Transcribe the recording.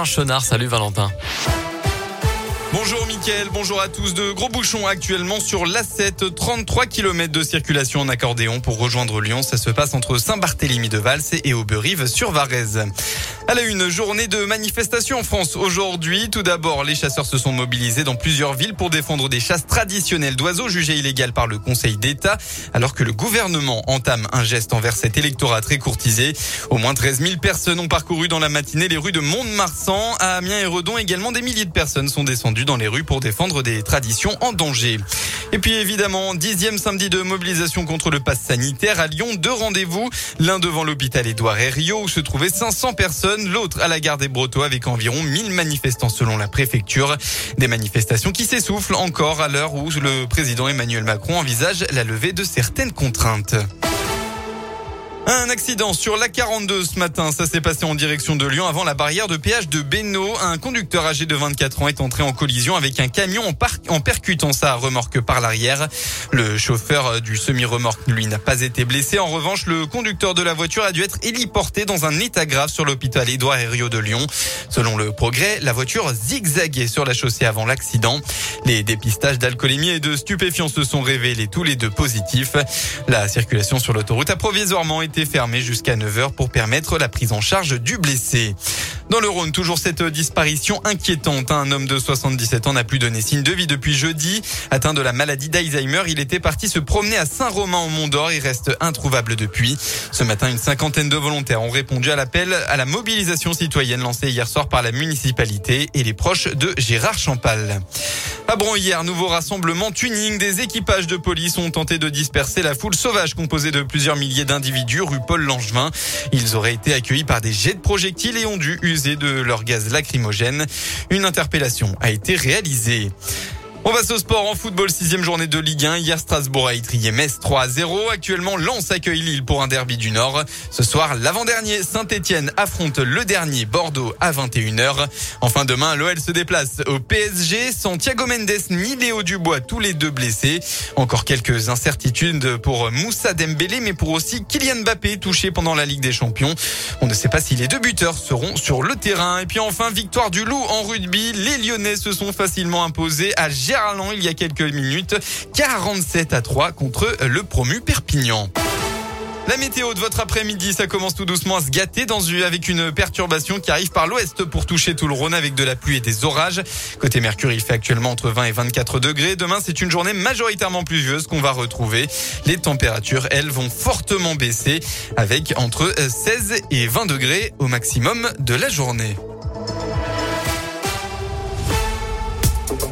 Un chenard, salut Valentin. Bonjour Mickaël, bonjour à tous. De gros bouchons actuellement sur l'A7, 33 km de circulation en accordéon pour rejoindre Lyon. Ça se passe entre Saint-Barthélemy de Vals et Auberive sur Varèse. À la une journée de manifestation en France aujourd'hui. Tout d'abord, les chasseurs se sont mobilisés dans plusieurs villes pour défendre des chasses traditionnelles d'oiseaux jugées illégales par le Conseil d'État, alors que le gouvernement entame un geste envers cet électorat très courtisé. Au moins 13 000 personnes ont parcouru dans la matinée les rues de Mont-de-Marsan. À Amiens et Redon également, des milliers de personnes sont descendues dans les rues pour défendre des traditions en danger. Et puis évidemment, dixième samedi de mobilisation contre le pass sanitaire à Lyon. Deux rendez-vous, l'un devant l'hôpital Édouard Herriot où se trouvaient 500 personnes, l'autre à la gare des Brotteaux avec environ 1000 manifestants selon la préfecture. Des manifestations qui s'essoufflent encore à l'heure où le président Emmanuel Macron envisage la levée de certaines contraintes. Un accident sur la 42 ce matin. Ça s'est passé en direction de Lyon avant la barrière de péage de Bénaud. Un conducteur âgé de 24 ans est entré en collision avec un camion en, percutant sa remorque par l'arrière. Le chauffeur du semi-remorque, lui, n'a pas été blessé. En revanche, le conducteur de la voiture a dû être héliporté dans un état grave sur l'hôpital Édouard Herriot de Lyon. Selon le progrès, la voiture zigzaguait sur la chaussée avant l'accident. Les dépistages d'alcoolémie et de stupéfiants se sont révélés tous les deux positifs. La circulation sur l'autoroute a provisoirement été fermé jusqu'à 9h pour permettre la prise en charge du blessé. Dans le Rhône, toujours cette disparition inquiétante. Un homme de 77 ans n'a plus donné signe de vie depuis jeudi. Atteint de la maladie d'Alzheimer, il était parti se promener à Saint-Romain au Mont d'Or. Il reste introuvable depuis. Ce matin, une cinquantaine de volontaires ont répondu à l'appel à la mobilisation citoyenne lancée hier soir par la municipalité et les proches de Gérard Champal. À Bron hier, nouveau rassemblement tuning. Des équipages de police ont tenté de disperser la foule sauvage composée de plusieurs milliers d'individus rue Paul Langevin. Ils auraient été accueillis par des jets de projectiles et ont dû user de leur gaz lacrymogène. Une interpellation a été réalisée. On passe au sport en football, sixième journée de Ligue 1. Hier, Strasbourg a étrié Metz 3 à 0. Actuellement, Lens accueille Lille pour un derby du Nord. Ce soir, l'avant-dernier Saint-Etienne affronte le dernier Bordeaux à 21h. Enfin, demain, l'OL se déplace au PSG. Santiago Mendes ni Dubois, tous les deux blessés. Encore quelques incertitudes pour Moussa Dembélé, mais pour aussi Kylian Mbappé, touché pendant la Ligue des Champions. On ne sait pas si les deux buteurs seront sur le terrain. Et puis enfin, victoire du Loup en rugby. Les Lyonnais se sont facilement imposés à Gérardland il y a quelques minutes. 47 à 3 contre le promu Perpignan. La météo de votre après-midi, ça commence tout doucement à se gâter avec une perturbation qui arrive par l'ouest pour toucher tout le Rhône avec de la pluie et des orages. Côté Mercure, il fait actuellement entre 20 et 24 degrés. Demain, c'est une journée majoritairement pluvieuse qu'on va retrouver. Les températures, elles, vont fortement baisser avec entre 16 et 20 degrés au maximum de la journée.